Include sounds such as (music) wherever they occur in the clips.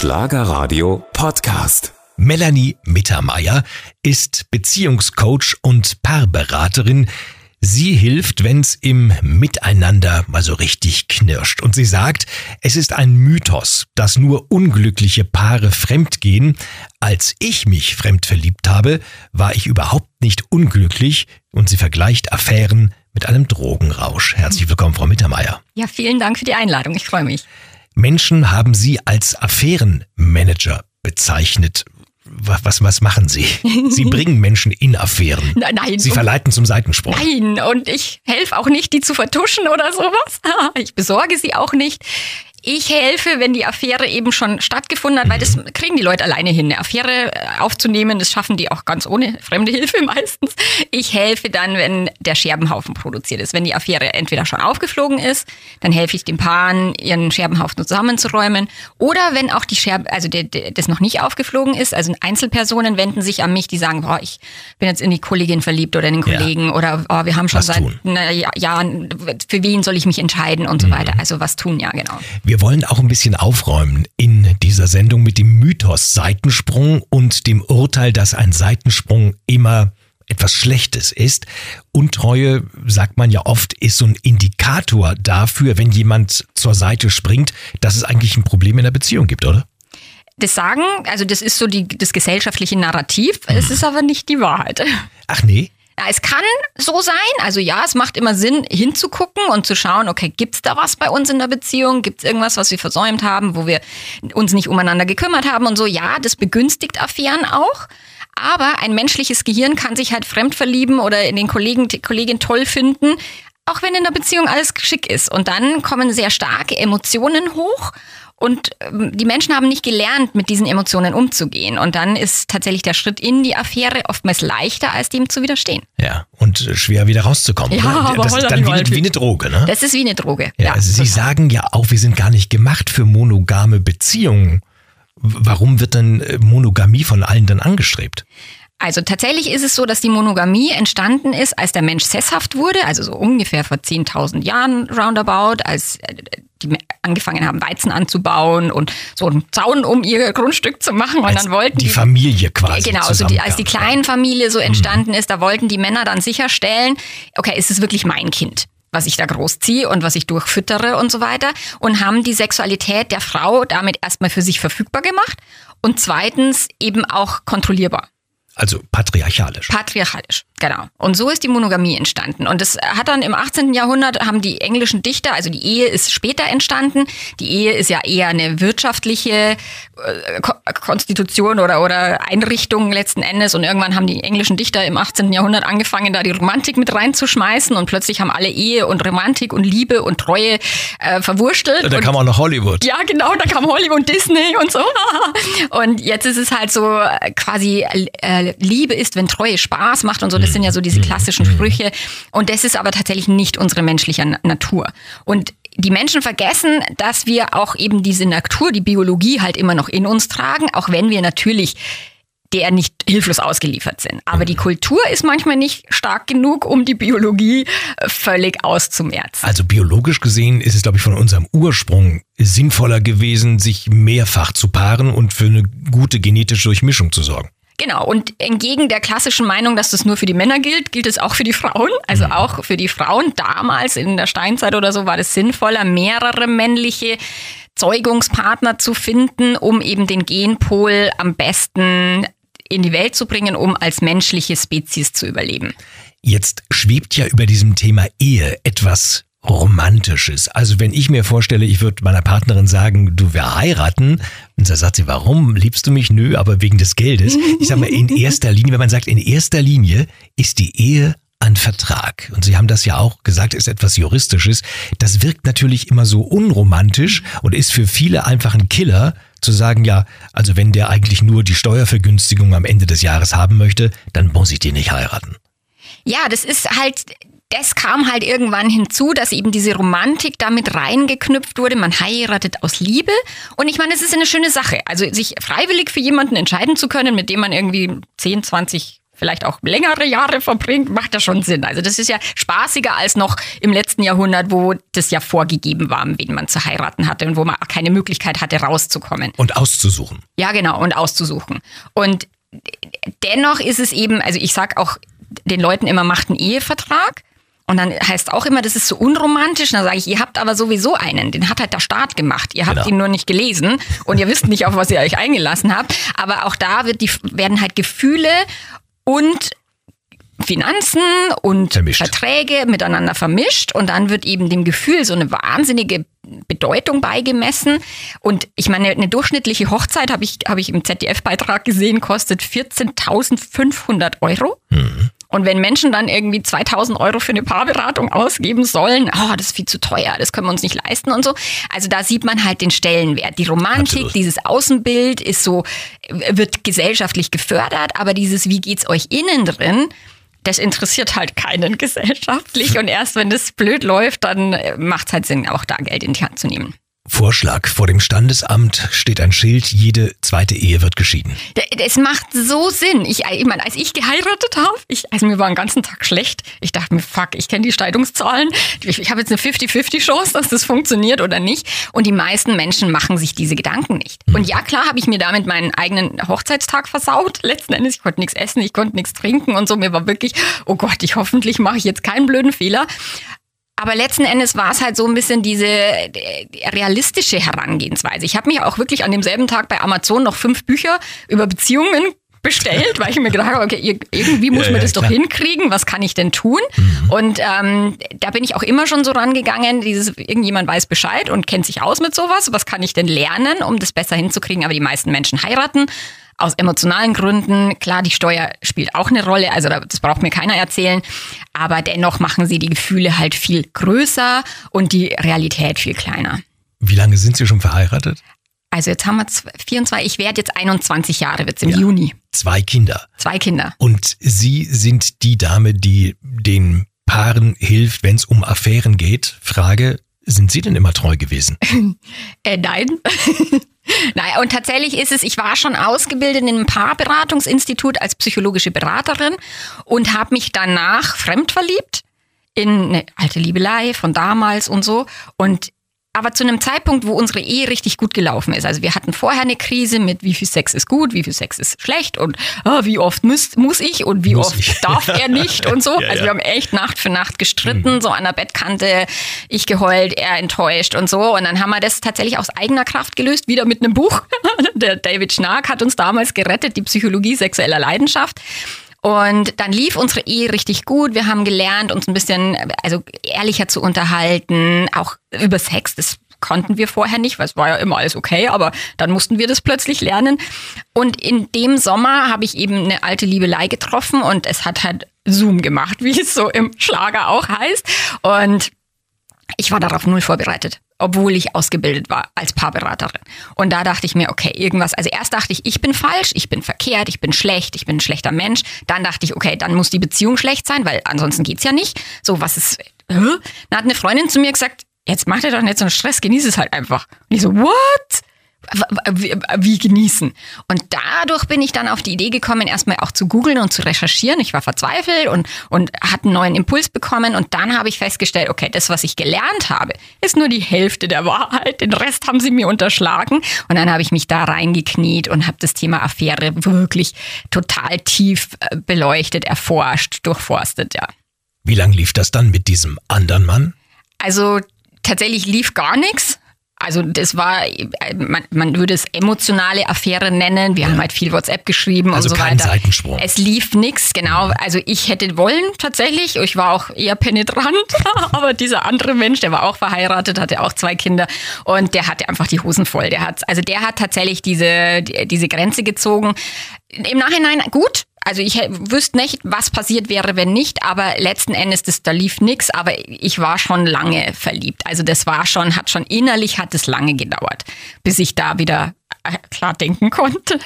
Schlagerradio Podcast. Melanie Mittermeier ist Beziehungscoach und Paarberaterin. Sie hilft, wenn's im Miteinander mal so richtig knirscht. Und sie sagt, es ist ein Mythos, dass nur unglückliche Paare fremdgehen. Als ich mich fremd verliebt habe, war ich überhaupt nicht unglücklich. Und sie vergleicht Affären mit einem Drogenrausch. Herzlich willkommen, Frau Mittermeier. Ja, vielen Dank für die Einladung. Ich freue mich. Menschen haben Sie als Affärenmanager bezeichnet. Was, was machen Sie? Sie (laughs) bringen Menschen in Affären. Nein, nein. Sie verleiten zum Seitensprung. Nein, und ich helfe auch nicht, die zu vertuschen oder sowas. (laughs) Ich besorge sie auch nicht. Ich helfe, wenn die Affäre eben schon stattgefunden hat, weil das kriegen die Leute alleine hin. Eine Affäre äh, aufzunehmen, das schaffen die auch ganz ohne fremde Hilfe (laughs) meistens. Ich helfe dann, wenn der Scherbenhaufen produziert ist. Wenn die Affäre entweder schon aufgeflogen ist, dann helfe ich den Paaren, ihren Scherbenhaufen zusammenzuräumen. Oder wenn auch die Scherbe, also der, der, das noch nicht aufgeflogen ist, also Einzelpersonen wenden sich an mich, die sagen, boah, ich bin jetzt in die Kollegin verliebt oder in den Kollegen ja. oder oh, wir haben schon was seit tun. Jahren, für wen soll ich mich entscheiden und so mhm. weiter. Also was tun, ja genau. Wir wollen auch ein bisschen aufräumen in dieser Sendung mit dem Mythos Seitensprung und dem Urteil, dass ein Seitensprung immer etwas Schlechtes ist. Untreue, sagt man ja oft, ist so ein Indikator dafür, wenn jemand zur Seite springt, dass es eigentlich ein Problem in der Beziehung gibt, oder? Das sagen, also das ist so die, das gesellschaftliche Narrativ, es ist aber nicht die Wahrheit. Ach nee? Es kann so sein. Also ja, es macht immer Sinn, hinzugucken und zu schauen, okay, gibt's da was bei uns in der Beziehung? Gibt's irgendwas, was wir versäumt haben, wo wir uns nicht umeinander gekümmert haben und so? Ja, das begünstigt Affären auch. Aber ein menschliches Gehirn kann sich halt fremd verlieben oder in den Kollegen, die Kollegin toll finden, auch wenn in der Beziehung alles schick ist. Und dann kommen sehr starke Emotionen hoch und ähm, die Menschen haben nicht gelernt, mit diesen Emotionen umzugehen. Und dann ist tatsächlich der Schritt in die Affäre oftmals leichter, als dem zu widerstehen. Ja, und schwer wieder rauszukommen. Ja, oder? aber das ist dann wie eine, wie eine Droge, ne? Das ist wie eine Droge. Ja, also Sie sagen ja auch, wir sind gar nicht gemacht für monogame Beziehungen. Warum wird dann äh, Monogamie von allen dann angestrebt? Also tatsächlich ist es so, dass die Monogamie entstanden ist, als der Mensch sesshaft wurde, also so ungefähr vor 10.000 Jahren roundabout, als äh, die angefangen haben, Weizen anzubauen und so einen Zaun um ihr Grundstück zu machen. Und als dann wollten die, die Familie quasi. Genau, so die, als die Kleinfamilie so entstanden mhm. ist, da wollten die Männer dann sicherstellen, okay, ist es wirklich mein Kind? was ich da großziehe und was ich durchfüttere und so weiter und haben die Sexualität der Frau damit erstmal für sich verfügbar gemacht und zweitens eben auch kontrollierbar. Also patriarchalisch. Patriarchalisch, genau. Und so ist die Monogamie entstanden. Und das hat dann im 18. Jahrhundert haben die englischen Dichter, also die Ehe ist später entstanden. Die Ehe ist ja eher eine wirtschaftliche äh, Konstitution oder, oder Einrichtung letzten Endes. Und irgendwann haben die englischen Dichter im 18. Jahrhundert angefangen, da die Romantik mit reinzuschmeißen. Und plötzlich haben alle Ehe und Romantik und Liebe und Treue äh, verwurstelt. Da kam auch noch Hollywood. Ja, genau, da kam Hollywood, Disney und so. (laughs) und jetzt ist es halt so äh, quasi äh, Liebe ist, wenn Treue Spaß macht und so. Das sind ja so diese klassischen Sprüche. Und das ist aber tatsächlich nicht unsere menschliche Natur. Und die Menschen vergessen, dass wir auch eben diese Natur, die Biologie halt immer noch in uns tragen, auch wenn wir natürlich der nicht hilflos ausgeliefert sind. Aber die Kultur ist manchmal nicht stark genug, um die Biologie äh, völlig auszumerzen. Also biologisch gesehen ist es, glaube ich, von unserem Ursprung sinnvoller gewesen, sich mehrfach zu paaren und für eine gute genetische Durchmischung zu sorgen. Genau, und entgegen der klassischen Meinung, dass das nur für die Männer gilt, gilt es auch für die Frauen. Also mhm. auch für die Frauen damals in der Steinzeit oder so war es sinnvoller, mehrere männliche Zeugungspartner zu finden, um eben den Genpol am besten in die Welt zu bringen, um als menschliche Spezies zu überleben. Jetzt schwebt ja über diesem Thema Ehe etwas Romantisches. Also wenn ich mir vorstelle, ich würde meiner Partnerin sagen, du wir heiraten, und dann sagt sie, warum liebst du mich? Nö, aber wegen des Geldes. Ich sage mal, in (laughs) erster Linie, wenn man sagt, in erster Linie ist die Ehe ein Vertrag. Und Sie haben das ja auch gesagt, ist etwas Juristisches. Das wirkt natürlich immer so unromantisch und ist für viele einfach ein Killer, zu sagen, ja, also wenn der eigentlich nur die Steuervergünstigung am Ende des Jahres haben möchte, dann muss ich den nicht heiraten. Ja, das ist halt das kam halt irgendwann hinzu, dass eben diese Romantik damit reingeknüpft wurde. Man heiratet aus Liebe. Und ich meine, es ist eine schöne Sache. Also sich freiwillig für jemanden entscheiden zu können, mit dem man irgendwie 10, 20, vielleicht auch längere Jahre verbringt, macht das schon Sinn. Also das ist ja spaßiger als noch im letzten Jahrhundert, wo das ja vorgegeben war, wen man zu heiraten hatte und wo man keine Möglichkeit hatte, rauszukommen. Und auszusuchen. Ja, genau, und auszusuchen. Und dennoch ist es eben, also ich sag auch den Leuten immer, macht einen Ehevertrag. Und dann heißt auch immer, das ist so unromantisch. Und dann sage ich, ihr habt aber sowieso einen. Den hat halt der Staat gemacht. Ihr habt genau. ihn nur nicht gelesen und ihr wisst nicht, auf was ihr euch eingelassen habt. Aber auch da wird die, werden halt Gefühle und Finanzen und vermischt. Verträge miteinander vermischt und dann wird eben dem Gefühl so eine wahnsinnige Bedeutung beigemessen. Und ich meine, eine durchschnittliche Hochzeit, habe ich, hab ich im ZDF-Beitrag gesehen, kostet 14.500 Euro. Mhm. Und wenn Menschen dann irgendwie 2000 Euro für eine Paarberatung ausgeben sollen, oh, das ist viel zu teuer, das können wir uns nicht leisten und so. Also da sieht man halt den Stellenwert. Die Romantik, Absolut. dieses Außenbild ist so, wird gesellschaftlich gefördert, aber dieses, wie geht's euch innen drin? das interessiert halt keinen (laughs) gesellschaftlich. Und erst wenn das blöd läuft, dann macht es halt Sinn, auch da Geld in die Hand zu nehmen. Vorschlag. Vor dem Standesamt steht ein Schild, jede zweite Ehe wird geschieden. Es macht so Sinn. Ich, ich meine, als ich geheiratet habe, ich, also mir war den ganzen Tag schlecht. Ich dachte mir, fuck, ich kenne die Scheidungszahlen. Ich, ich habe jetzt eine 50-50 Chance, dass das funktioniert oder nicht. Und die meisten Menschen machen sich diese Gedanken nicht. Und ja, klar habe ich mir damit meinen eigenen Hochzeitstag versaut. Letzten Endes, ich konnte nichts essen, ich konnte nichts trinken und so. Mir war wirklich, oh Gott, ich hoffentlich mache ich jetzt keinen blöden Fehler. Aber letzten Endes war es halt so ein bisschen diese äh, realistische Herangehensweise. Ich habe mich auch wirklich an demselben Tag bei Amazon noch fünf Bücher über Beziehungen bestellt, weil ich mir gedacht habe, okay, irgendwie muss ja, man das ja, doch hinkriegen, was kann ich denn tun? Mhm. Und ähm, da bin ich auch immer schon so rangegangen, dieses, irgendjemand weiß Bescheid und kennt sich aus mit sowas, was kann ich denn lernen, um das besser hinzukriegen? Aber die meisten Menschen heiraten aus emotionalen Gründen. Klar, die Steuer spielt auch eine Rolle, also das braucht mir keiner erzählen. Aber dennoch machen sie die Gefühle halt viel größer und die Realität viel kleiner. Wie lange sind Sie schon verheiratet? Also jetzt haben wir 24, ich werde jetzt 21 Jahre, wird es im ja. Juni. Zwei Kinder. Zwei Kinder. Und Sie sind die Dame, die den Paaren hilft, wenn es um Affären geht. Frage, sind Sie denn immer treu gewesen? (laughs) äh, nein. (laughs) naja, und tatsächlich ist es, ich war schon ausgebildet in einem Paarberatungsinstitut als psychologische Beraterin und habe mich danach fremd verliebt in eine alte Liebelei von damals und so. Und aber zu einem Zeitpunkt, wo unsere Ehe richtig gut gelaufen ist. Also wir hatten vorher eine Krise mit wie viel Sex ist gut, wie viel Sex ist schlecht und oh, wie oft muss, muss ich und wie muss oft ich. darf er (laughs) nicht und so. ja, also ja. wir haben echt Nacht für Nacht gestritten, mhm. so an der Bettkante, ich geheult, er enttäuscht und so. Und dann haben wir das tatsächlich aus eigener Kraft gelöst, wieder mit einem Buch. (laughs) der David Schnark hat uns damals gerettet, die Psychologie sexueller Leidenschaft. Und dann lief unsere Ehe richtig gut. Wir haben gelernt, uns ein bisschen also ehrlicher zu unterhalten, auch über Sex. Das konnten wir vorher nicht, weil es war ja immer alles okay, aber dann mussten wir das plötzlich lernen. Und in dem Sommer habe ich eben eine alte Liebelei getroffen und es hat halt Zoom gemacht, (laughs) wie es so im Schlager auch heißt. Und ich war darauf null vorbereitet obwohl ich ausgebildet war als Paarberaterin. Und da dachte ich mir, okay, irgendwas, also erst dachte ich, ich bin falsch, ich bin verkehrt, ich bin schlecht, ich bin ein schlechter Mensch. Dann dachte ich, okay, dann muss die Beziehung schlecht sein, weil ansonsten geht's ja nicht. So, was ist, äh? Dann hat eine Freundin zu mir gesagt, jetzt mach dir doch nicht so einen Stress, genieß es halt einfach. Und ich so, what? Wie genießen. Und dadurch bin ich dann auf die Idee gekommen, erstmal auch zu googeln und zu recherchieren. Ich war verzweifelt und, und hatte einen neuen Impuls bekommen. Und dann habe ich festgestellt, okay, das, was ich gelernt habe, ist nur die Hälfte der Wahrheit. Den Rest haben sie mir unterschlagen. Und dann habe ich mich da reingekniet und habe das Thema Affäre wirklich total tief äh, beleuchtet, erforscht, durchforstet, ja. Wie lange lief das dann mit diesem anderen Mann? Also tatsächlich lief gar nichts. Also das war, man, man würde es emotionale Affäre nennen. Wir ja. haben halt viel WhatsApp geschrieben also und so kein weiter. Seitensprung. Es lief nichts, genau. Also ich hätte wollen tatsächlich. Ich war auch eher penetrant, (laughs) aber dieser andere Mensch, der war auch verheiratet, hatte auch zwei Kinder und der hatte einfach die Hosen voll. Der hat, also der hat tatsächlich diese diese Grenze gezogen. Im Nachhinein gut, also ich wüsste nicht, was passiert wäre, wenn nicht, aber letzten Endes, das, da lief nichts, aber ich war schon lange verliebt. Also das war schon, hat schon innerlich, hat es lange gedauert, bis ich da wieder äh, klar denken konnte.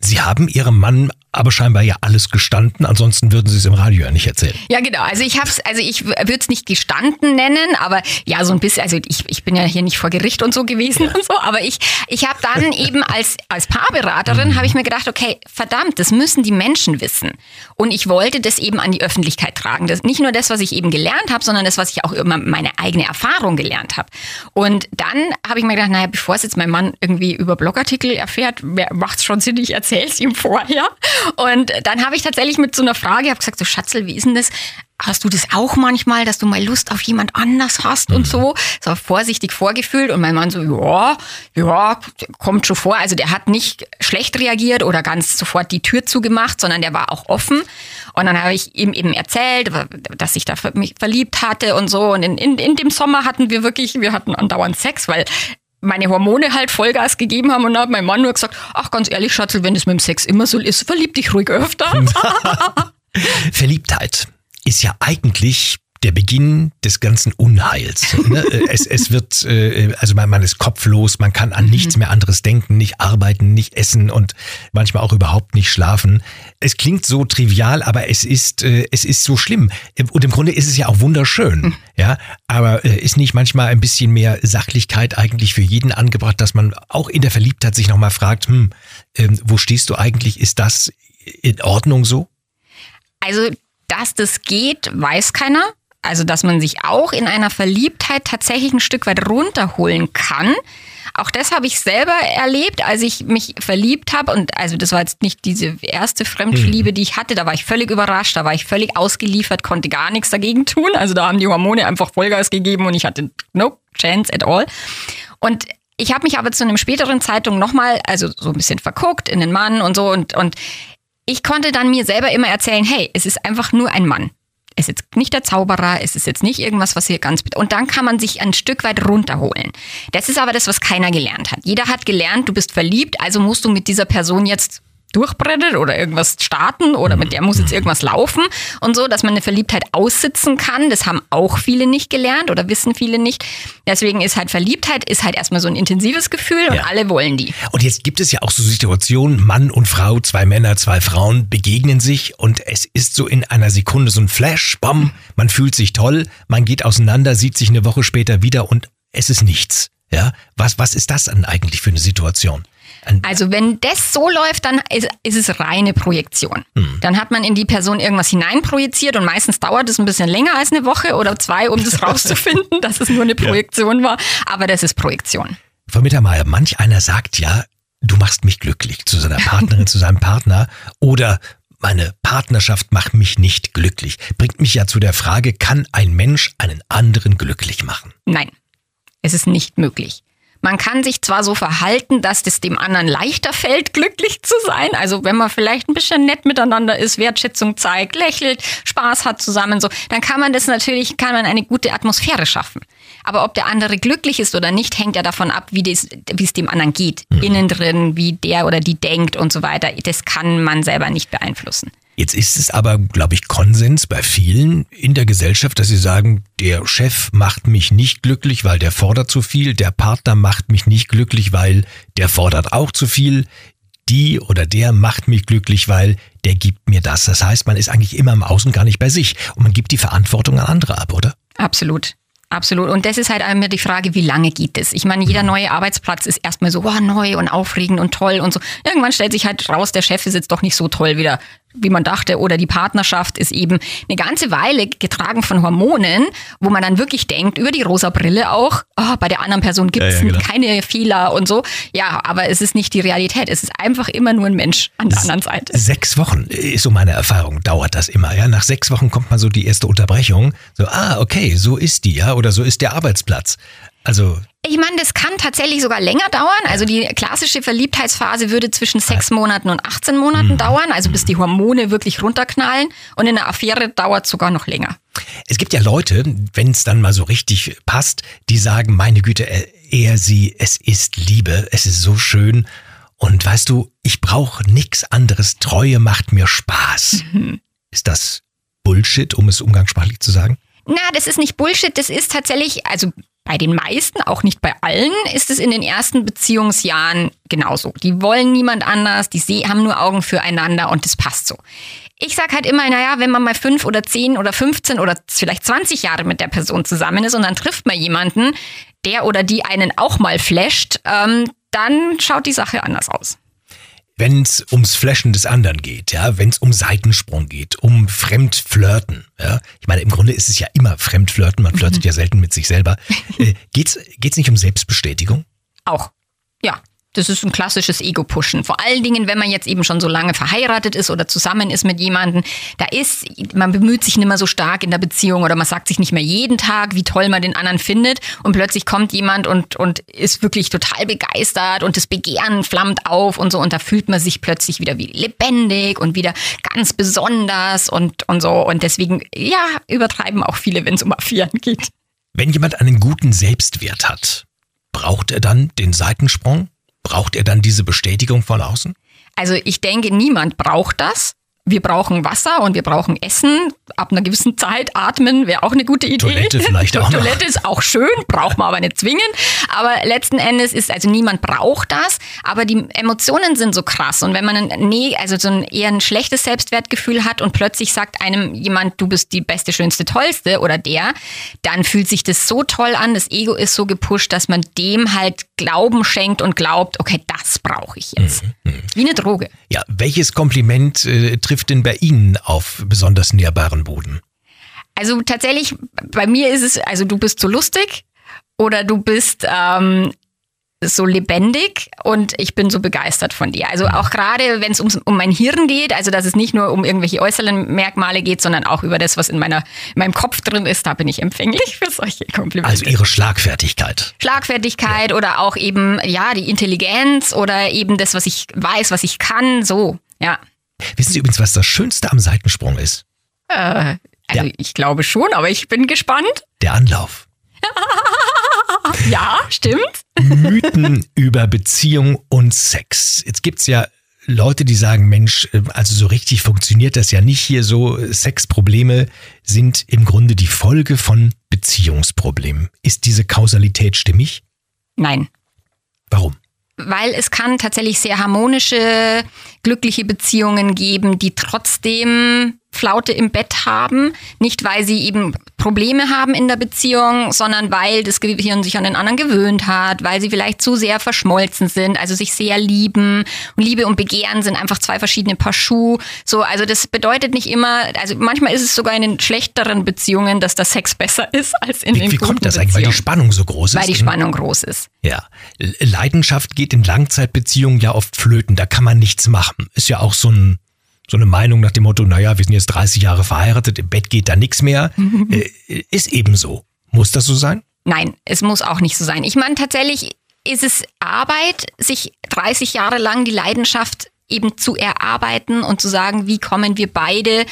Sie haben Ihrem Mann aber scheinbar ja alles gestanden. Ansonsten würden Sie es im Radio ja nicht erzählen. Ja, genau. Also ich hab's, also ich würde es nicht gestanden nennen, aber ja, so ein bisschen, also ich, ich bin ja hier nicht vor Gericht und so gewesen ja. und so, aber ich, ich habe dann (laughs) eben als, als Paarberaterin, mhm. habe ich mir gedacht, okay, verdammt, das müssen die Menschen wissen. Und ich wollte das eben an die Öffentlichkeit tragen. Das, nicht nur das, was ich eben gelernt habe, sondern das, was ich auch immer meine eigene Erfahrung gelernt habe. Und dann habe ich mir gedacht, naja, bevor es jetzt mein Mann irgendwie über Blogartikel erfährt, macht es schon Sinn, ich erzähle es ihm vorher. Und dann habe ich tatsächlich mit so einer Frage, habe gesagt, so Schatzel, wie ist denn das? Hast du das auch manchmal, dass du mal Lust auf jemand anders hast und so? So vorsichtig vorgefühlt und mein Mann so, ja, ja, kommt schon vor. Also der hat nicht schlecht reagiert oder ganz sofort die Tür zugemacht, sondern der war auch offen. Und dann habe ich ihm eben erzählt, dass ich da mich verliebt hatte und so. Und in, in, in dem Sommer hatten wir wirklich, wir hatten andauernd Sex, weil meine Hormone halt Vollgas gegeben haben und dann hat mein Mann nur gesagt, ach ganz ehrlich, Schatzel, wenn es mit dem Sex immer so ist, verlieb dich ruhig öfter. (laughs) Verliebtheit ist ja eigentlich der Beginn des ganzen Unheils. Ne? (laughs) es, es wird, äh, also man, man ist kopflos, man kann an nichts mhm. mehr anderes denken, nicht arbeiten, nicht essen und manchmal auch überhaupt nicht schlafen. Es klingt so trivial, aber es ist, äh, es ist so schlimm. Und im Grunde ist es ja auch wunderschön. Mhm. Ja, aber äh, ist nicht manchmal ein bisschen mehr Sachlichkeit eigentlich für jeden angebracht, dass man auch in der Verliebtheit sich nochmal fragt, hm, ähm, wo stehst du eigentlich? Ist das in Ordnung so? Also dass das geht, weiß keiner. Also, dass man sich auch in einer Verliebtheit tatsächlich ein Stück weit runterholen kann. Auch das habe ich selber erlebt, als ich mich verliebt habe. Und also das war jetzt nicht diese erste Fremdliebe, mhm. die ich hatte. Da war ich völlig überrascht, da war ich völlig ausgeliefert, konnte gar nichts dagegen tun. Also da haben die Hormone einfach Vollgas gegeben und ich hatte no chance at all. Und ich habe mich aber zu einem späteren Zeitpunkt nochmal, also so ein bisschen verguckt in den Mann und so und, und ich konnte dann mir selber immer erzählen, hey, es ist einfach nur ein Mann. Es ist jetzt nicht der Zauberer, es ist jetzt nicht irgendwas, was hier ganz... Und dann kann man sich ein Stück weit runterholen. Das ist aber das, was keiner gelernt hat. Jeder hat gelernt, du bist verliebt, also musst du mit dieser Person jetzt durchbrennt oder irgendwas starten oder mit der muss jetzt irgendwas laufen und so, dass man eine Verliebtheit aussitzen kann. Das haben auch viele nicht gelernt oder wissen viele nicht. Deswegen ist halt Verliebtheit ist halt erstmal so ein intensives Gefühl und ja. alle wollen die. Und jetzt gibt es ja auch so Situationen, Mann und Frau, zwei Männer, zwei Frauen begegnen sich und es ist so in einer Sekunde so ein Flash, bam, man fühlt sich toll, man geht auseinander, sieht sich eine Woche später wieder und es ist nichts. Ja, was, was ist das dann eigentlich für eine Situation? Also wenn das so läuft, dann ist, ist es reine Projektion. Hm. Dann hat man in die Person irgendwas hineinprojiziert und meistens dauert es ein bisschen länger als eine Woche oder zwei, um das (laughs) rauszufinden, dass es nur eine Projektion ja. war. Aber das ist Projektion. Frau Mittermeier, manch einer sagt ja, du machst mich glücklich zu seiner Partnerin, (laughs) zu seinem Partner oder meine Partnerschaft macht mich nicht glücklich. Bringt mich ja zu der Frage, kann ein Mensch einen anderen glücklich machen? Nein, es ist nicht möglich. Man kann sich zwar so verhalten, dass es dem anderen leichter fällt, glücklich zu sein. Also wenn man vielleicht ein bisschen nett miteinander ist, Wertschätzung zeigt, lächelt, Spaß hat zusammen, so, dann kann man das natürlich, kann man eine gute Atmosphäre schaffen. Aber ob der andere glücklich ist oder nicht, hängt ja davon ab, wie, das, wie es dem anderen geht. Mhm. Innen drin, wie der oder die denkt und so weiter. Das kann man selber nicht beeinflussen. Jetzt ist es aber, glaube ich, Konsens bei vielen in der Gesellschaft, dass sie sagen, der Chef macht mich nicht glücklich, weil der fordert zu viel, der Partner macht mich nicht glücklich, weil der fordert auch zu viel, die oder der macht mich glücklich, weil der gibt mir das. Das heißt, man ist eigentlich immer im Außen gar nicht bei sich und man gibt die Verantwortung an andere ab, oder? Absolut. Absolut. Und das ist halt immer die Frage, wie lange geht es? Ich meine, jeder neue Arbeitsplatz ist erstmal so, oh, neu und aufregend und toll und so. Irgendwann stellt sich halt raus, der Chef ist jetzt doch nicht so toll wie der wie man dachte, oder die Partnerschaft ist eben eine ganze Weile getragen von Hormonen, wo man dann wirklich denkt, über die rosa Brille auch, oh, bei der anderen Person gibt es ja, ja, genau. keine Fehler und so. Ja, aber es ist nicht die Realität. Es ist einfach immer nur ein Mensch an der anderen Seite. Sechs Wochen ist so meine Erfahrung, dauert das immer. Ja, nach sechs Wochen kommt man so die erste Unterbrechung. So, ah, okay, so ist die, ja, oder so ist der Arbeitsplatz. Also ich meine, das kann tatsächlich sogar länger dauern. Also die klassische Verliebtheitsphase würde zwischen sechs Monaten und 18 Monaten mhm. dauern, also bis die Hormone wirklich runterknallen. Und in einer Affäre dauert es sogar noch länger. Es gibt ja Leute, wenn es dann mal so richtig passt, die sagen, meine Güte, er, sie, es ist Liebe, es ist so schön. Und weißt du, ich brauche nichts anderes. Treue macht mir Spaß. Mhm. Ist das Bullshit, um es umgangssprachlich zu sagen? Na, das ist nicht Bullshit, das ist tatsächlich, also bei den meisten, auch nicht bei allen, ist es in den ersten Beziehungsjahren genauso. Die wollen niemand anders, die haben nur Augen füreinander und das passt so. Ich sag halt immer, naja, wenn man mal fünf oder zehn oder 15 oder vielleicht 20 Jahre mit der Person zusammen ist und dann trifft man jemanden, der oder die einen auch mal flasht, ähm, dann schaut die Sache anders aus wenn es ums Flashen des anderen geht, ja, wenn es um Seitensprung geht, um Fremdflirten, ja, ich meine, im Grunde ist es ja immer Fremdflirten, man flirtet mhm. ja selten mit sich selber. Äh, geht's geht's nicht um Selbstbestätigung? Auch, ja. Das ist ein klassisches Ego-Pushen. Vor allen Dingen, wenn man jetzt eben schon so lange verheiratet ist oder zusammen ist mit jemandem, da ist, man bemüht sich nicht mehr so stark in der Beziehung oder man sagt sich nicht mehr jeden Tag, wie toll man den anderen findet und plötzlich kommt jemand und, und ist wirklich total begeistert und das Begehren flammt auf und so und da fühlt man sich plötzlich wieder wie lebendig und wieder ganz besonders und, und so und deswegen, ja, übertreiben auch viele, wenn es um Affären geht. Wenn jemand einen guten Selbstwert hat, braucht er dann den Seitensprung? Braucht er dann diese Bestätigung von außen? Also ich denke, niemand braucht das. Wir brauchen Wasser und wir brauchen Essen. Ab einer gewissen Zeit atmen wäre auch eine gute Idee. Toilette vielleicht auch. (laughs) Toilette ist auch schön, braucht man aber nicht zwingend. Aber letzten Endes ist, also niemand braucht das, aber die Emotionen sind so krass. Und wenn man ein, nee, also so ein eher ein schlechtes Selbstwertgefühl hat und plötzlich sagt einem jemand, du bist die beste, schönste, tollste oder der, dann fühlt sich das so toll an, das Ego ist so gepusht, dass man dem halt Glauben schenkt und glaubt, okay, das brauche ich jetzt. Mhm, mh. Wie eine Droge. Ja, welches Kompliment äh, trifft denn bei Ihnen auf besonders nährbaren Boden? Also tatsächlich, bei mir ist es, also du bist so lustig oder du bist ähm, so lebendig und ich bin so begeistert von dir. Also auch gerade, wenn es um, um mein Hirn geht, also dass es nicht nur um irgendwelche äußeren Merkmale geht, sondern auch über das, was in, meiner, in meinem Kopf drin ist, da bin ich empfänglich für solche Komplimente. Also ihre Schlagfertigkeit. Schlagfertigkeit ja. oder auch eben, ja, die Intelligenz oder eben das, was ich weiß, was ich kann, so, ja. Wissen Sie übrigens, was das Schönste am Seitensprung ist? Äh, also ja. ich glaube schon, aber ich bin gespannt. Der Anlauf. (laughs) ja, stimmt. Mythen über Beziehung und Sex. Jetzt gibt's ja Leute, die sagen, Mensch, äh, also so richtig funktioniert das ja nicht hier so. Sexprobleme sind im Grunde die Folge von Beziehungsproblemen. Ist diese Kausalität stimmig? Nein. Warum? Weil es kann tatsächlich sehr harmonische, glückliche Beziehungen geben, die trotzdem Flaute im Bett haben. Nicht, weil sie eben Probleme haben in der Beziehung, sondern weil das Gehirn sich an den anderen gewöhnt hat, weil sie vielleicht zu sehr verschmolzen sind, also sich sehr lieben. Und Liebe und Begehren sind einfach zwei verschiedene Paar Schuh. So, also das bedeutet nicht immer, also manchmal ist es sogar in den schlechteren Beziehungen, dass der Sex besser ist als in wie, den Wie kommt das eigentlich? Weil die Spannung so groß ist? Weil die Spannung groß ist. Ja. Leidenschaft geht in Langzeitbeziehungen ja oft flöten. Da kann man nichts machen. Ist ja auch so ein so eine Meinung nach dem Motto, naja, wir sind jetzt 30 Jahre verheiratet, im Bett geht da nichts mehr, (laughs) äh, ist eben so. Muss das so sein? Nein, es muss auch nicht so sein. Ich meine, tatsächlich ist es Arbeit, sich 30 Jahre lang die Leidenschaft eben zu erarbeiten und zu sagen, wie kommen wir beide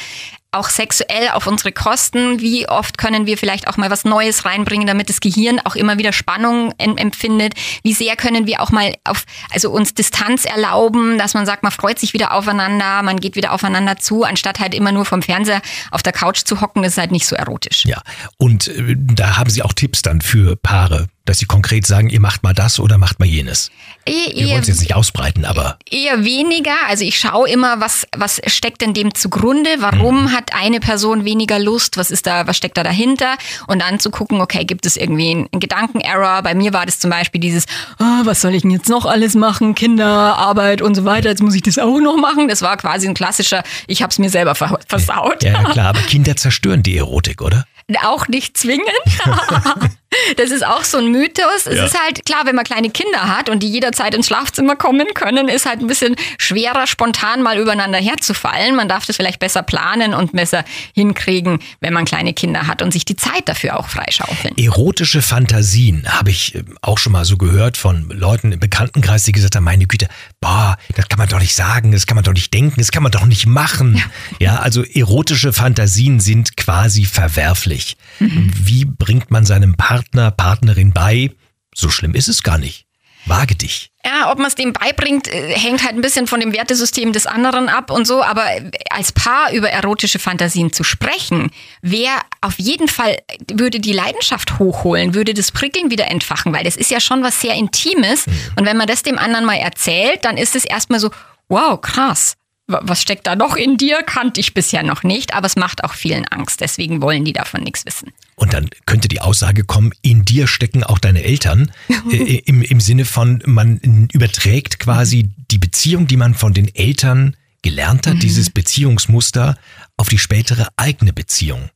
auch sexuell auf unsere Kosten. Wie oft können wir vielleicht auch mal was Neues reinbringen, damit das Gehirn auch immer wieder Spannung empfindet? Wie sehr können wir auch mal auf, also uns Distanz erlauben, dass man sagt, man freut sich wieder aufeinander, man geht wieder aufeinander zu, anstatt halt immer nur vom Fernseher auf der Couch zu hocken, das ist halt nicht so erotisch. Ja. Und äh, da haben Sie auch Tipps dann für Paare, dass sie konkret sagen, ihr macht mal das oder macht mal jenes. Eher, Wir wollen es jetzt nicht ausbreiten, aber. Eher weniger. Also ich schaue immer, was, was steckt denn dem zugrunde? Warum mhm. hat eine Person weniger Lust? Was ist da, was steckt da dahinter? Und dann zu gucken, okay, gibt es irgendwie einen, einen Gedankenerror? Bei mir war das zum Beispiel dieses, oh, was soll ich denn jetzt noch alles machen? Kinder, Arbeit und so weiter. Jetzt muss ich das auch noch machen. Das war quasi ein klassischer, ich habe es mir selber versaut. Ja, (laughs) klar, aber Kinder zerstören die Erotik, oder? Auch nicht zwingend. (laughs) Das ist auch so ein Mythos. Es ja. ist halt klar, wenn man kleine Kinder hat und die jederzeit ins Schlafzimmer kommen können, ist halt ein bisschen schwerer, spontan mal übereinander herzufallen. Man darf das vielleicht besser planen und besser hinkriegen, wenn man kleine Kinder hat und sich die Zeit dafür auch freischaufeln. Erotische Fantasien habe ich äh, auch schon mal so gehört von Leuten im Bekanntenkreis, die gesagt haben, meine Güte, boah, das kann man doch nicht sagen, das kann man doch nicht denken, das kann man doch nicht machen. Ja, ja also erotische Fantasien sind quasi verwerflich. Mhm. Wie bringt man seinem Partner Partner, Partnerin bei, so schlimm ist es gar nicht. Wage dich. Ja, ob man es dem beibringt, äh, hängt halt ein bisschen von dem Wertesystem des anderen ab und so. Aber als Paar über erotische Fantasien zu sprechen, wäre auf jeden Fall, würde die Leidenschaft hochholen, würde das Prickeln wieder entfachen, weil das ist ja schon was sehr Intimes. Mhm. Und wenn man das dem anderen mal erzählt, dann ist es erstmal so, wow, krass was steckt da noch in dir, kannte ich bisher noch nicht, aber es macht auch vielen Angst. Deswegen wollen die davon nichts wissen. Und dann könnte die Aussage kommen, in dir stecken auch deine Eltern, (laughs) äh, im, im Sinne von, man überträgt quasi die Beziehung, die man von den Eltern gelernt hat, mhm. dieses Beziehungsmuster auf die spätere eigene Beziehung.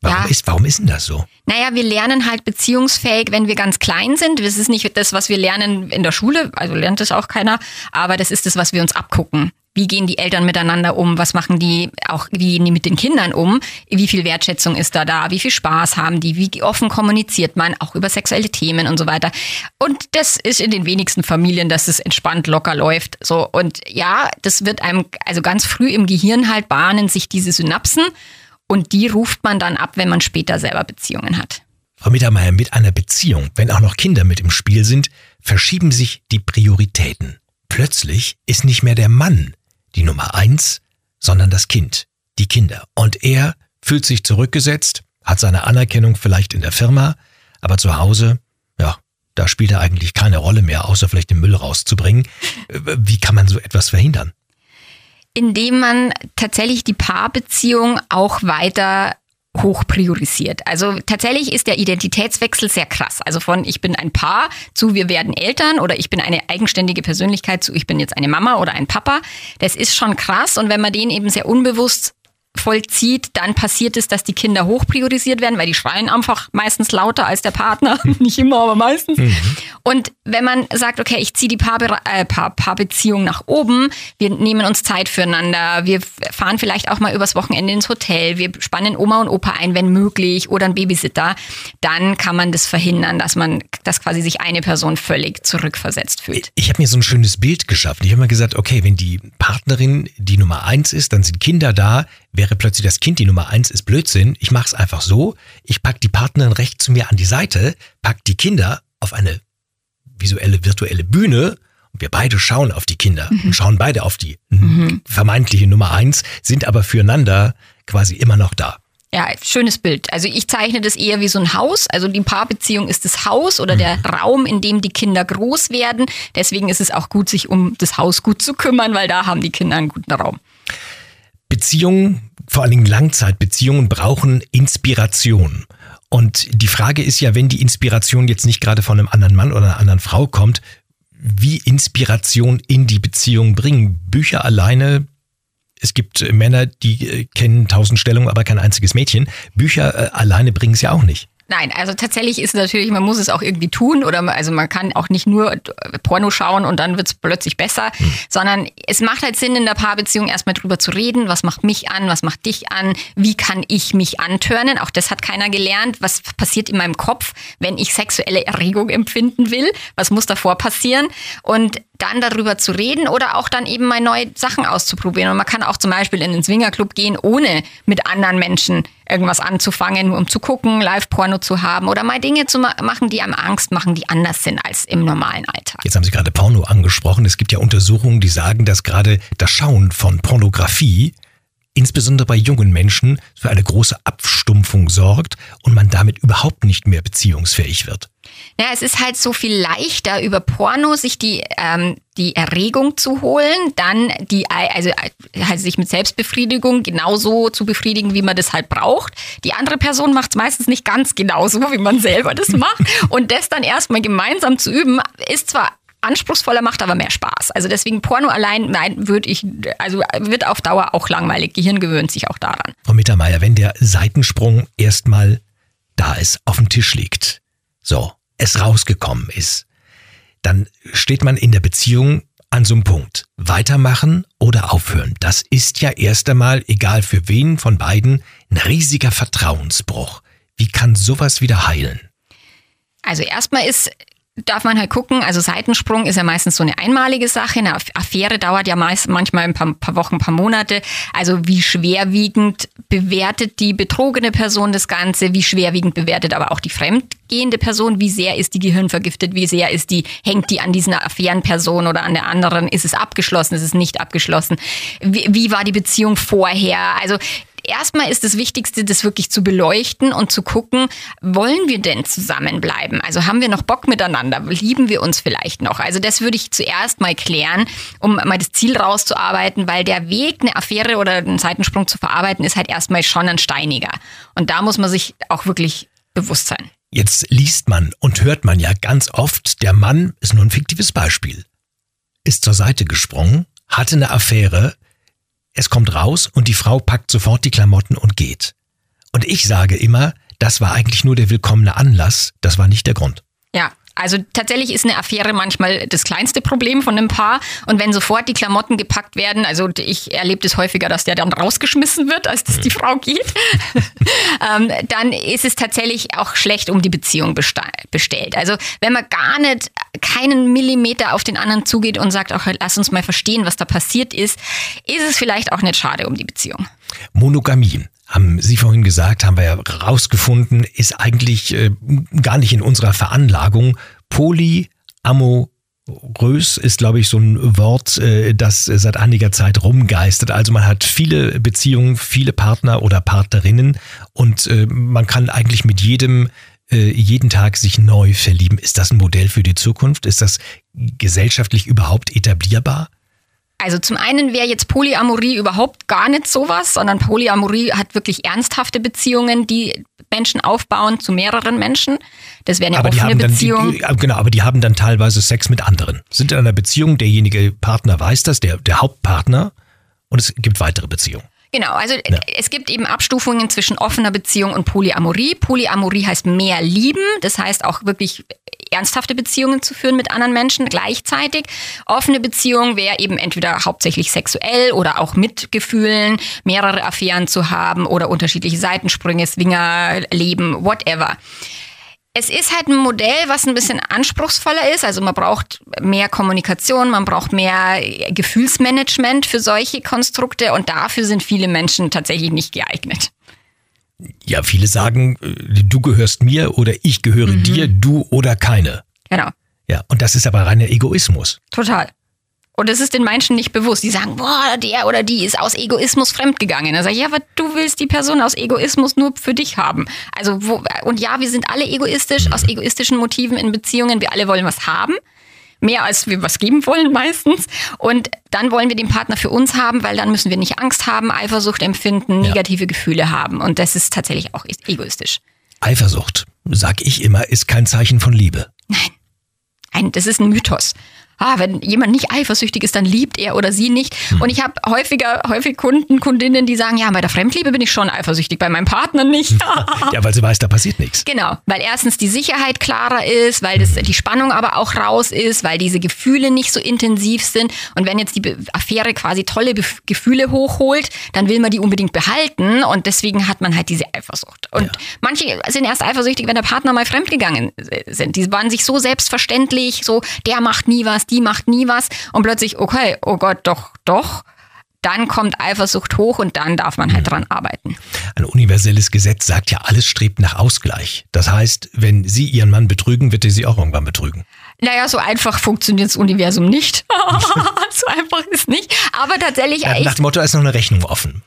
Warum, ja. ist, warum ist denn das so? Naja, wir lernen halt beziehungsfähig, wenn wir ganz klein sind. Das ist nicht das, was wir lernen in der Schule, also lernt das auch keiner, aber das ist das, was wir uns abgucken. Wie gehen die Eltern miteinander um? Was machen die auch, wie gehen die mit den Kindern um? Wie viel Wertschätzung ist da da? Wie viel Spaß haben die? Wie offen kommuniziert man auch über sexuelle Themen und so weiter? Und das ist in den wenigsten Familien, dass es entspannt locker läuft. So. Und ja, das wird einem, also ganz früh im Gehirn halt bahnen sich diese Synapsen. Und die ruft man dann ab, wenn man später selber Beziehungen hat. Frau Mittermeier, mit einer Beziehung, wenn auch noch Kinder mit im Spiel sind, verschieben sich die Prioritäten. Plötzlich ist nicht mehr der Mann die Nummer eins, sondern das Kind, die Kinder. Und er fühlt sich zurückgesetzt, hat seine Anerkennung vielleicht in der Firma, aber zu Hause, ja, da spielt er eigentlich keine Rolle mehr, außer vielleicht den Müll rauszubringen. Wie kann man so etwas verhindern? indem man tatsächlich die Paarbeziehung auch weiter hoch priorisiert. Also tatsächlich ist der Identitätswechsel sehr krass. Also von ich bin ein Paar zu wir werden Eltern oder ich bin eine eigenständige Persönlichkeit zu ich bin jetzt eine Mama oder ein Papa. Das ist schon krass und wenn man den eben sehr unbewusst vollzieht, dann passiert es, dass die Kinder hoch priorisiert werden, weil die schreien einfach meistens lauter als der Partner. (laughs) Nicht immer, aber meistens. Mhm. Und wenn man sagt, okay, ich ziehe die Paarbe äh, Paar Paarbeziehung nach oben, wir nehmen uns Zeit füreinander, wir fahren vielleicht auch mal übers Wochenende ins Hotel, wir spannen Oma und Opa ein, wenn möglich, oder ein Babysitter, dann kann man das verhindern, dass man, dass quasi sich eine Person völlig zurückversetzt fühlt. Ich habe mir so ein schönes Bild geschaffen. Ich habe mir gesagt, okay, wenn die Partnerin die Nummer eins ist, dann sind Kinder da, wäre plötzlich das Kind die Nummer eins, ist Blödsinn. Ich mache es einfach so, ich pack die Partnerin recht zu mir an die Seite, pack die Kinder auf eine visuelle, virtuelle Bühne und wir beide schauen auf die Kinder mhm. und schauen beide auf die mhm. vermeintliche Nummer eins, sind aber füreinander quasi immer noch da. Ja, schönes Bild. Also ich zeichne das eher wie so ein Haus. Also die Paarbeziehung ist das Haus oder der mhm. Raum, in dem die Kinder groß werden. Deswegen ist es auch gut, sich um das Haus gut zu kümmern, weil da haben die Kinder einen guten Raum. Beziehungen, vor allen Dingen Langzeitbeziehungen, brauchen Inspiration. Und die Frage ist ja, wenn die Inspiration jetzt nicht gerade von einem anderen Mann oder einer anderen Frau kommt, wie Inspiration in die Beziehung bringen. Bücher alleine, es gibt Männer, die äh, kennen tausend Stellungen, aber kein einziges Mädchen. Bücher äh, alleine bringen es ja auch nicht. Nein, also tatsächlich ist es natürlich, man muss es auch irgendwie tun oder man, also man kann auch nicht nur Porno schauen und dann wird es plötzlich besser, mhm. sondern es macht halt Sinn in der Paarbeziehung erstmal drüber zu reden, was macht mich an, was macht dich an, wie kann ich mich antörnen, auch das hat keiner gelernt, was passiert in meinem Kopf, wenn ich sexuelle Erregung empfinden will, was muss davor passieren? Und dann darüber zu reden oder auch dann eben mal neue Sachen auszuprobieren. Und man kann auch zum Beispiel in den Swingerclub gehen, ohne mit anderen Menschen irgendwas anzufangen, um zu gucken, Live-Porno zu haben oder mal Dinge zu machen, die einem Angst machen, die anders sind als im normalen Alltag. Jetzt haben Sie gerade Porno angesprochen. Es gibt ja Untersuchungen, die sagen, dass gerade das Schauen von Pornografie insbesondere bei jungen Menschen für eine große Abstumpfung sorgt und man damit überhaupt nicht mehr beziehungsfähig wird. Ja, es ist halt so viel leichter über Porno sich die ähm, die Erregung zu holen, dann die also halt sich mit Selbstbefriedigung genauso zu befriedigen, wie man das halt braucht. Die andere Person macht es meistens nicht ganz genauso, wie man selber das macht (laughs) und das dann erstmal gemeinsam zu üben, ist zwar anspruchsvoller, macht aber mehr Spaß. Also deswegen Porno allein, nein, würde ich, also wird auf Dauer auch langweilig. Gehirn gewöhnt sich auch daran. Frau Mittermeier, wenn der Seitensprung erstmal da ist, auf dem Tisch liegt, so, es rausgekommen ist, dann steht man in der Beziehung an so einem Punkt. Weitermachen oder aufhören. Das ist ja erst einmal, egal für wen von beiden, ein riesiger Vertrauensbruch. Wie kann sowas wieder heilen? Also erstmal ist darf man halt gucken, also Seitensprung ist ja meistens so eine einmalige Sache. Eine Affäre dauert ja meist, manchmal ein paar, paar Wochen, ein paar Monate. Also wie schwerwiegend bewertet die betrogene Person das Ganze, wie schwerwiegend bewertet aber auch die fremdgehende Person, wie sehr ist die Gehirn vergiftet, wie sehr ist die, hängt die an dieser Affärenperson oder an der anderen, ist es abgeschlossen, ist es nicht abgeschlossen, wie, wie war die Beziehung vorher? Also erstmal ist das Wichtigste, das wirklich zu beleuchten und zu gucken, wollen wir denn zusammenbleiben? Also haben wir noch Bock miteinander? Lieben wir uns vielleicht noch? Also das würde ich zuerst mal klären, um mal das Ziel rauszuarbeiten, weil der Weg, eine Affäre oder einen Seitensprung zu verarbeiten, ist halt erstmal schon ein steiniger. Und da muss man sich auch wirklich bewusst sein. Jetzt liest man und hört man ja ganz oft, der Mann ist nur ein fiktives Beispiel. Ist zur Seite gesprungen, hatte eine Affäre, es kommt raus und die Frau packt sofort die Klamotten und geht. Und ich sage immer, das war eigentlich nur der willkommene Anlass, das war nicht der Grund. Ja, also tatsächlich ist eine Affäre manchmal das kleinste Problem von einem Paar. Und wenn sofort die Klamotten gepackt werden, also ich erlebe es häufiger, dass der dann rausgeschmissen wird, als dass die. Frau geht, (laughs) ähm, dann ist es tatsächlich auch schlecht um die Beziehung bestellt. Also wenn man gar nicht keinen Millimeter auf den anderen zugeht und sagt, auch lass uns mal verstehen, was da passiert ist, ist es vielleicht auch nicht schade um die Beziehung. Monogamie haben Sie vorhin gesagt, haben wir ja rausgefunden, ist eigentlich äh, gar nicht in unserer Veranlagung. Polyamorös ist, glaube ich, so ein Wort, äh, das seit einiger Zeit rumgeistert. Also man hat viele Beziehungen, viele Partner oder Partnerinnen und äh, man kann eigentlich mit jedem äh, jeden Tag sich neu verlieben. Ist das ein Modell für die Zukunft? Ist das gesellschaftlich überhaupt etablierbar? Also zum einen wäre jetzt Polyamorie überhaupt gar nicht sowas, sondern Polyamorie hat wirklich ernsthafte Beziehungen, die Menschen aufbauen zu mehreren Menschen. Das wäre eine aber offene Beziehung. Die, genau, aber die haben dann teilweise Sex mit anderen. Sind in einer Beziehung, derjenige Partner weiß das, der, der Hauptpartner, und es gibt weitere Beziehungen. Genau, also ja. es gibt eben Abstufungen zwischen offener Beziehung und Polyamorie. Polyamorie heißt mehr lieben, das heißt auch wirklich ernsthafte Beziehungen zu führen mit anderen Menschen gleichzeitig. Offene Beziehung wäre eben entweder hauptsächlich sexuell oder auch mit Gefühlen, mehrere Affären zu haben oder unterschiedliche Seitensprünge, Swinger, Leben, whatever. Es ist halt ein Modell, was ein bisschen anspruchsvoller ist. Also man braucht mehr Kommunikation, man braucht mehr Gefühlsmanagement für solche Konstrukte und dafür sind viele Menschen tatsächlich nicht geeignet. Ja, viele sagen, äh, du gehörst mir oder ich gehöre mhm. dir, du oder keine. Genau. Ja, und das ist aber reiner Egoismus. Total. Und es ist den Menschen nicht bewusst. Die sagen, boah, der oder die ist aus Egoismus fremdgegangen. Dann sage ich, ja, aber du willst die Person aus Egoismus nur für dich haben. Also, wo, und ja, wir sind alle egoistisch, aus egoistischen Motiven in Beziehungen. Wir alle wollen was haben. Mehr als wir was geben wollen meistens. Und dann wollen wir den Partner für uns haben, weil dann müssen wir nicht Angst haben, Eifersucht empfinden, negative ja. Gefühle haben. Und das ist tatsächlich auch egoistisch. Eifersucht, sag ich immer, ist kein Zeichen von Liebe. Nein. Ein, das ist ein Mythos ah, wenn jemand nicht eifersüchtig ist, dann liebt er oder sie nicht. Hm. Und ich habe häufiger, häufig Kunden, Kundinnen, die sagen, ja, bei der Fremdliebe bin ich schon eifersüchtig, bei meinem Partner nicht. (laughs) ja, weil sie weiß, da passiert nichts. Genau, weil erstens die Sicherheit klarer ist, weil das, die Spannung aber auch raus ist, weil diese Gefühle nicht so intensiv sind. Und wenn jetzt die Affäre quasi tolle Be Gefühle hochholt, dann will man die unbedingt behalten und deswegen hat man halt diese Eifersucht. Und ja. manche sind erst eifersüchtig, wenn der Partner mal fremdgegangen sind. Die waren sich so selbstverständlich, so der macht nie was, die macht nie was und plötzlich, okay, oh Gott, doch, doch. Dann kommt Eifersucht hoch und dann darf man halt mhm. dran arbeiten. Ein universelles Gesetz sagt ja, alles strebt nach Ausgleich. Das heißt, wenn Sie Ihren Mann betrügen, wird er Sie auch irgendwann betrügen. Naja, so einfach funktioniert das Universum nicht. (laughs) (laughs) so einfach ist nicht. Aber tatsächlich. Ja, nach dem Motto ist noch eine Rechnung offen.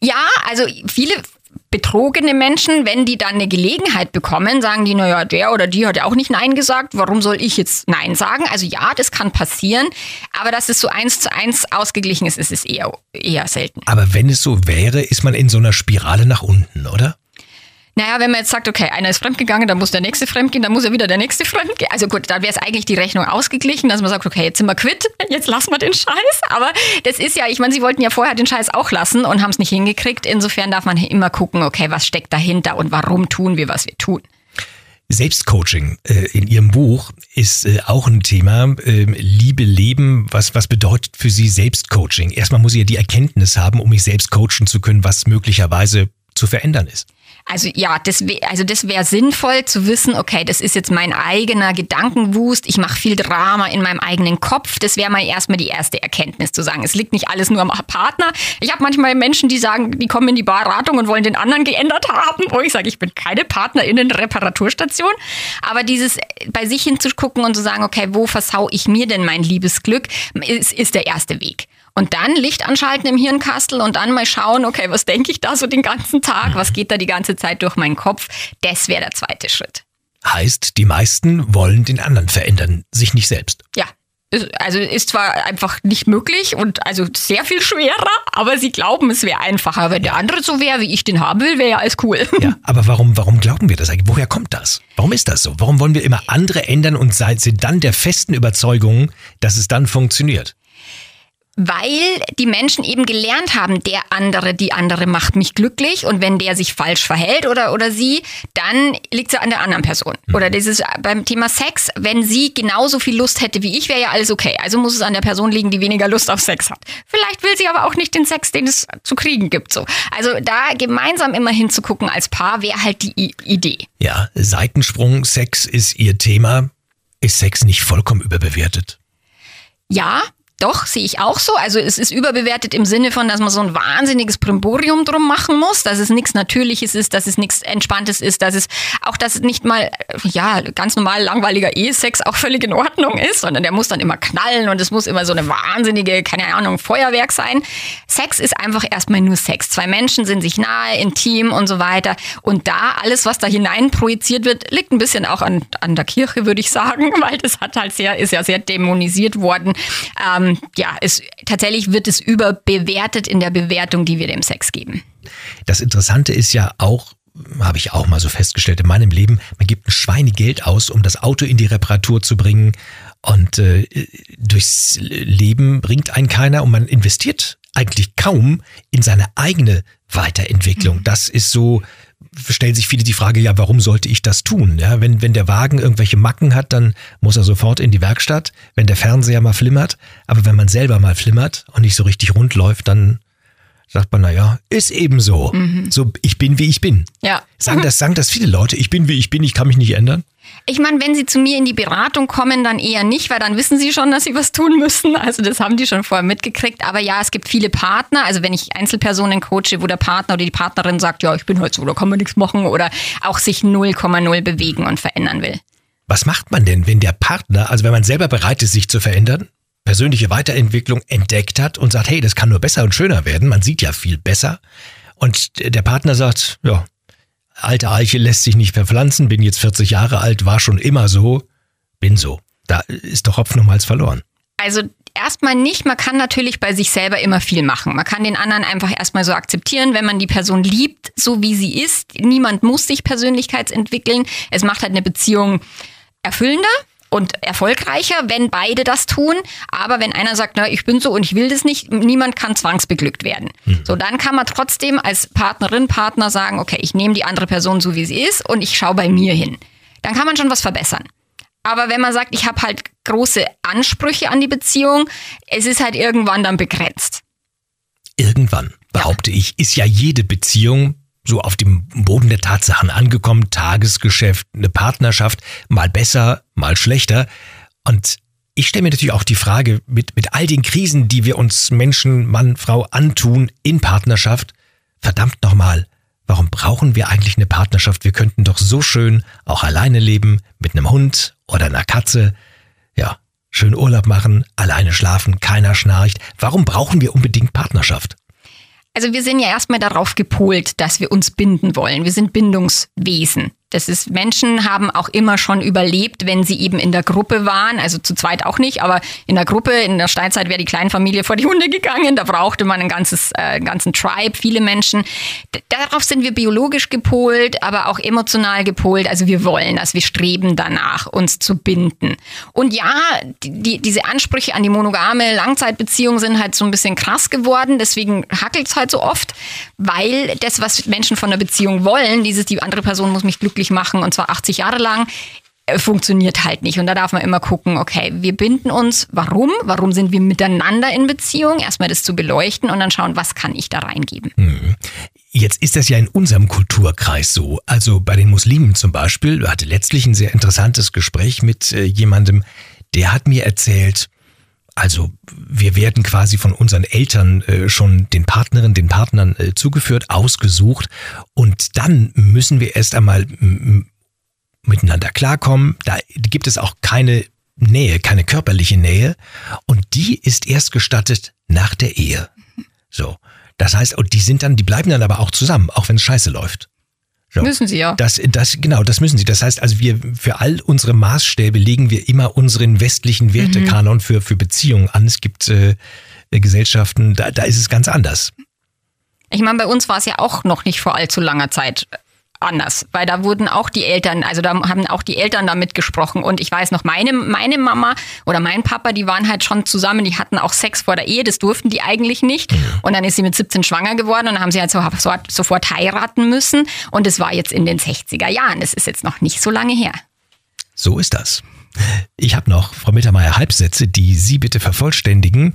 Ja, also viele betrogene Menschen, wenn die dann eine Gelegenheit bekommen, sagen die, naja, der oder die hat ja auch nicht Nein gesagt, warum soll ich jetzt Nein sagen? Also ja, das kann passieren, aber dass es so eins zu eins ausgeglichen ist, ist es eher, eher selten. Aber wenn es so wäre, ist man in so einer Spirale nach unten, oder? Naja, wenn man jetzt sagt, okay, einer ist fremdgegangen, dann muss der nächste fremdgehen, dann muss ja wieder der nächste fremdgehen. Also gut, dann wäre es eigentlich die Rechnung ausgeglichen, dass man sagt, okay, jetzt sind wir quitt, jetzt lassen wir den Scheiß. Aber das ist ja, ich meine, sie wollten ja vorher den Scheiß auch lassen und haben es nicht hingekriegt. Insofern darf man immer gucken, okay, was steckt dahinter und warum tun wir, was wir tun. Selbstcoaching äh, in Ihrem Buch ist äh, auch ein Thema. Äh, Liebe, Leben, was, was bedeutet für Sie Selbstcoaching? Erstmal muss ich ja die Erkenntnis haben, um mich selbst coachen zu können, was möglicherweise zu verändern ist. Also ja, das also das wäre sinnvoll zu wissen, okay, das ist jetzt mein eigener Gedankenwust, ich mache viel Drama in meinem eigenen Kopf. Das wäre mal erstmal die erste Erkenntnis zu sagen, es liegt nicht alles nur am Partner. Ich habe manchmal Menschen, die sagen, die kommen in die Beratung und wollen den anderen geändert haben, wo ich sage, ich bin keine Partnerinnen-Reparaturstation. Aber dieses bei sich hinzugucken und zu sagen, okay, wo versau ich mir denn mein Liebesglück, ist, ist der erste Weg. Und dann Licht anschalten im Hirnkastel und dann mal schauen, okay, was denke ich da so den ganzen Tag? Was geht da die ganze Zeit durch meinen Kopf? Das wäre der zweite Schritt. Heißt, die meisten wollen den anderen verändern, sich nicht selbst. Ja. Also ist zwar einfach nicht möglich und also sehr viel schwerer, aber sie glauben, es wäre einfacher. Wenn der andere so wäre, wie ich den haben will, wäre ja alles cool. Ja, (laughs) aber warum, warum glauben wir das eigentlich? Woher kommt das? Warum ist das so? Warum wollen wir immer andere ändern und sind dann der festen Überzeugung, dass es dann funktioniert? Weil die Menschen eben gelernt haben, der andere, die andere macht mich glücklich und wenn der sich falsch verhält oder, oder sie, dann liegt es an der anderen Person. Mhm. Oder dieses beim Thema Sex, wenn sie genauso viel Lust hätte wie ich, wäre ja alles okay. Also muss es an der Person liegen, die weniger Lust auf Sex hat. Vielleicht will sie aber auch nicht den Sex, den es zu kriegen gibt. So. Also da gemeinsam immer hinzugucken als Paar wäre halt die I Idee. Ja, Seitensprung, Sex ist ihr Thema. Ist Sex nicht vollkommen überbewertet? Ja, doch, sehe ich auch so. Also es ist überbewertet im Sinne von, dass man so ein wahnsinniges Primborium drum machen muss, dass es nichts Natürliches ist, dass es nichts Entspanntes ist, dass es auch, dass es nicht mal, ja, ganz normal langweiliger Ehesex auch völlig in Ordnung ist, sondern der muss dann immer knallen und es muss immer so eine wahnsinnige, keine Ahnung, Feuerwerk sein. Sex ist einfach erstmal nur Sex. Zwei Menschen sind sich nahe, intim und so weiter. Und da alles, was da hinein projiziert wird, liegt ein bisschen auch an, an der Kirche, würde ich sagen, (laughs) weil das hat halt sehr, ist ja sehr dämonisiert worden. Ähm, ja, es, tatsächlich wird es überbewertet in der Bewertung, die wir dem Sex geben. Das Interessante ist ja auch, habe ich auch mal so festgestellt in meinem Leben, man gibt ein Schweinegeld aus, um das Auto in die Reparatur zu bringen. Und äh, durchs Leben bringt einen keiner und man investiert eigentlich kaum in seine eigene Weiterentwicklung. Mhm. Das ist so stellen sich viele die Frage, ja, warum sollte ich das tun? Ja, wenn, wenn der Wagen irgendwelche Macken hat, dann muss er sofort in die Werkstatt, wenn der Fernseher mal flimmert. Aber wenn man selber mal flimmert und nicht so richtig rund läuft, dann sagt man, naja, ist eben so. Mhm. So, ich bin wie ich bin. Ja. Sagen das, sagen das viele Leute, ich bin wie ich bin, ich kann mich nicht ändern? Ich meine, wenn Sie zu mir in die Beratung kommen, dann eher nicht, weil dann wissen Sie schon, dass Sie was tun müssen. Also das haben die schon vorher mitgekriegt. Aber ja, es gibt viele Partner. Also wenn ich Einzelpersonen coache, wo der Partner oder die Partnerin sagt, ja, ich bin halt so, da kann man nichts machen oder auch sich 0,0 bewegen und verändern will. Was macht man denn, wenn der Partner, also wenn man selber bereit ist, sich zu verändern, persönliche Weiterentwicklung entdeckt hat und sagt, hey, das kann nur besser und schöner werden, man sieht ja viel besser. Und der Partner sagt, ja, alte Eiche lässt sich nicht verpflanzen, bin jetzt 40 Jahre alt, war schon immer so, bin so. Da ist doch Hopfen und Malz verloren. Also erstmal nicht. Man kann natürlich bei sich selber immer viel machen. Man kann den anderen einfach erstmal so akzeptieren, wenn man die Person liebt, so wie sie ist. Niemand muss sich persönlichkeitsentwickeln. Es macht halt eine Beziehung erfüllender und erfolgreicher, wenn beide das tun. Aber wenn einer sagt, na, ich bin so und ich will das nicht, niemand kann zwangsbeglückt werden. Mhm. So, dann kann man trotzdem als Partnerin, Partner sagen, okay, ich nehme die andere Person so, wie sie ist und ich schaue bei mir hin. Dann kann man schon was verbessern. Aber wenn man sagt, ich habe halt große Ansprüche an die Beziehung, es ist halt irgendwann dann begrenzt. Irgendwann, behaupte ja. ich, ist ja jede Beziehung so auf dem Boden der Tatsachen angekommen, Tagesgeschäft, eine Partnerschaft, mal besser, mal schlechter. Und ich stelle mir natürlich auch die Frage, mit, mit all den Krisen, die wir uns Menschen, Mann, Frau antun in Partnerschaft, verdammt nochmal, warum brauchen wir eigentlich eine Partnerschaft? Wir könnten doch so schön auch alleine leben, mit einem Hund oder einer Katze. Ja, schön Urlaub machen, alleine schlafen, keiner schnarcht. Warum brauchen wir unbedingt Partnerschaft? Also wir sind ja erstmal darauf gepolt, dass wir uns binden wollen. Wir sind Bindungswesen. Das ist, Menschen haben auch immer schon überlebt, wenn sie eben in der Gruppe waren, also zu zweit auch nicht, aber in der Gruppe, in der Steinzeit wäre die Kleinfamilie (laughs) vor die Hunde gegangen, da brauchte man ein ganzes, äh, einen ganzen Tribe, viele Menschen. Darauf sind wir biologisch gepolt, aber auch emotional gepolt, also wir wollen das, wir streben danach, uns zu binden. Und ja, die, diese Ansprüche an die monogame Langzeitbeziehung sind halt so ein bisschen krass geworden, deswegen hackelt es halt so oft, weil das, was Menschen von der Beziehung wollen, dieses, die andere Person muss mich glücklich glücklich machen und zwar 80 Jahre lang äh, funktioniert halt nicht. Und da darf man immer gucken, okay, wir binden uns, warum? Warum sind wir miteinander in Beziehung? Erstmal das zu beleuchten und dann schauen, was kann ich da reingeben. Mhm. Jetzt ist das ja in unserem Kulturkreis so. Also bei den Muslimen zum Beispiel, hatte letztlich ein sehr interessantes Gespräch mit äh, jemandem, der hat mir erzählt, also wir werden quasi von unseren Eltern äh, schon den Partnerinnen, den Partnern äh, zugeführt, ausgesucht und dann müssen wir erst einmal miteinander klarkommen. Da gibt es auch keine Nähe, keine körperliche Nähe und die ist erst gestattet nach der Ehe. So. Das heißt, und die sind dann, die bleiben dann aber auch zusammen, auch wenn es scheiße läuft. So. Müssen sie ja. Das, das, genau, das müssen sie. Das heißt also, wir, für all unsere Maßstäbe legen wir immer unseren westlichen Wertekanon mhm. für, für Beziehungen an. Es gibt äh, Gesellschaften, da, da ist es ganz anders. Ich meine, bei uns war es ja auch noch nicht vor allzu langer Zeit anders, weil da wurden auch die Eltern, also da haben auch die Eltern da mitgesprochen und ich weiß noch, meine, meine Mama oder mein Papa, die waren halt schon zusammen, die hatten auch Sex vor der Ehe, das durften die eigentlich nicht und dann ist sie mit 17 schwanger geworden und dann haben sie halt so, sofort heiraten müssen und es war jetzt in den 60er Jahren, das ist jetzt noch nicht so lange her. So ist das. Ich habe noch, Frau Mittermeier, Halbsätze, die Sie bitte vervollständigen.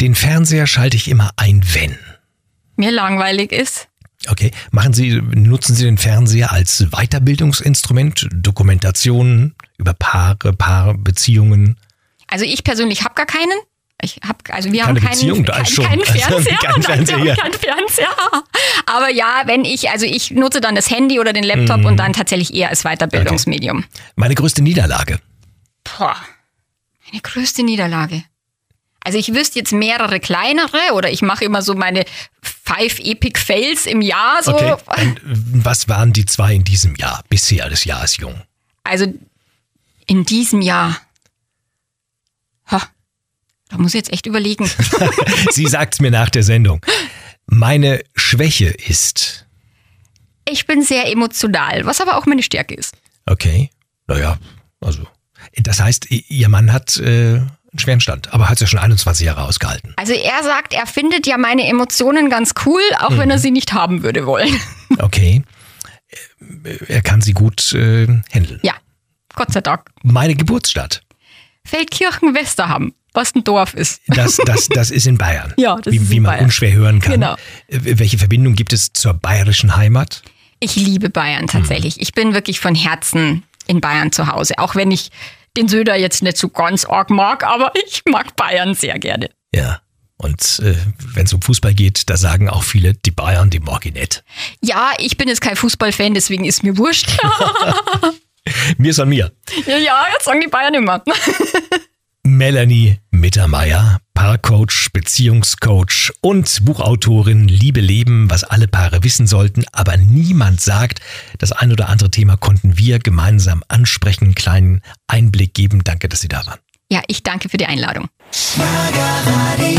Den Fernseher schalte ich immer ein, wenn. Mir langweilig ist. Okay. Machen Sie, nutzen Sie den Fernseher als Weiterbildungsinstrument, Dokumentationen über Paare, Paarbeziehungen? Also ich persönlich habe gar keinen. Ich habe also wir Keine haben keinen, Beziehung, kein, schon. keinen (laughs) Fernseher, also, kein (laughs) Fernseher. Keinen Fernseher. Aber ja, wenn ich also ich nutze dann das Handy oder den Laptop mm. und dann tatsächlich eher als Weiterbildungsmedium. Okay. Meine größte Niederlage. Boah. Meine größte Niederlage. Also ich wüsste jetzt mehrere kleinere oder ich mache immer so meine Five Epic Fails im Jahr. So. Okay. Und was waren die zwei in diesem Jahr? Bisher, das Jahr ist jung. Also in diesem Jahr. Ha, da muss ich jetzt echt überlegen. (laughs) Sie sagt es mir nach der Sendung. Meine Schwäche ist. Ich bin sehr emotional, was aber auch meine Stärke ist. Okay. Naja, also. Das heißt, Ihr Mann hat äh, einen schweren Stand, aber hat es ja schon 21 Jahre ausgehalten. Also er sagt, er findet ja meine Emotionen ganz cool, auch mhm. wenn er mhm. sie nicht haben würde wollen. (laughs) Okay. Er kann sie gut äh, handeln. Ja, Gott sei Dank. Meine Geburtsstadt. Feldkirchen-Westerham, was ein Dorf ist. Das, das, das ist in Bayern. (laughs) ja, das wie, ist Wie man Bayern. unschwer hören kann. Genau. Äh, welche Verbindung gibt es zur bayerischen Heimat? Ich liebe Bayern tatsächlich. Mhm. Ich bin wirklich von Herzen in Bayern zu Hause, auch wenn ich den Söder jetzt nicht so ganz arg mag, aber (laughs) ich mag Bayern sehr gerne. Ja. Und äh, wenn es um Fußball geht, da sagen auch viele, die Bayern, die mag ich nicht. Ja, ich bin jetzt kein Fußballfan, deswegen ist mir wurscht. (laughs) mir ist an mir. Ja, ja, jetzt sagen die Bayern immer. (laughs) Melanie Mittermeier, Paarcoach, Beziehungscoach und Buchautorin Liebe Leben, was alle Paare wissen sollten, aber niemand sagt, das ein oder andere Thema konnten wir gemeinsam ansprechen, einen kleinen Einblick geben. Danke, dass Sie da waren. Ja, ich danke für die Einladung. Schlagerei.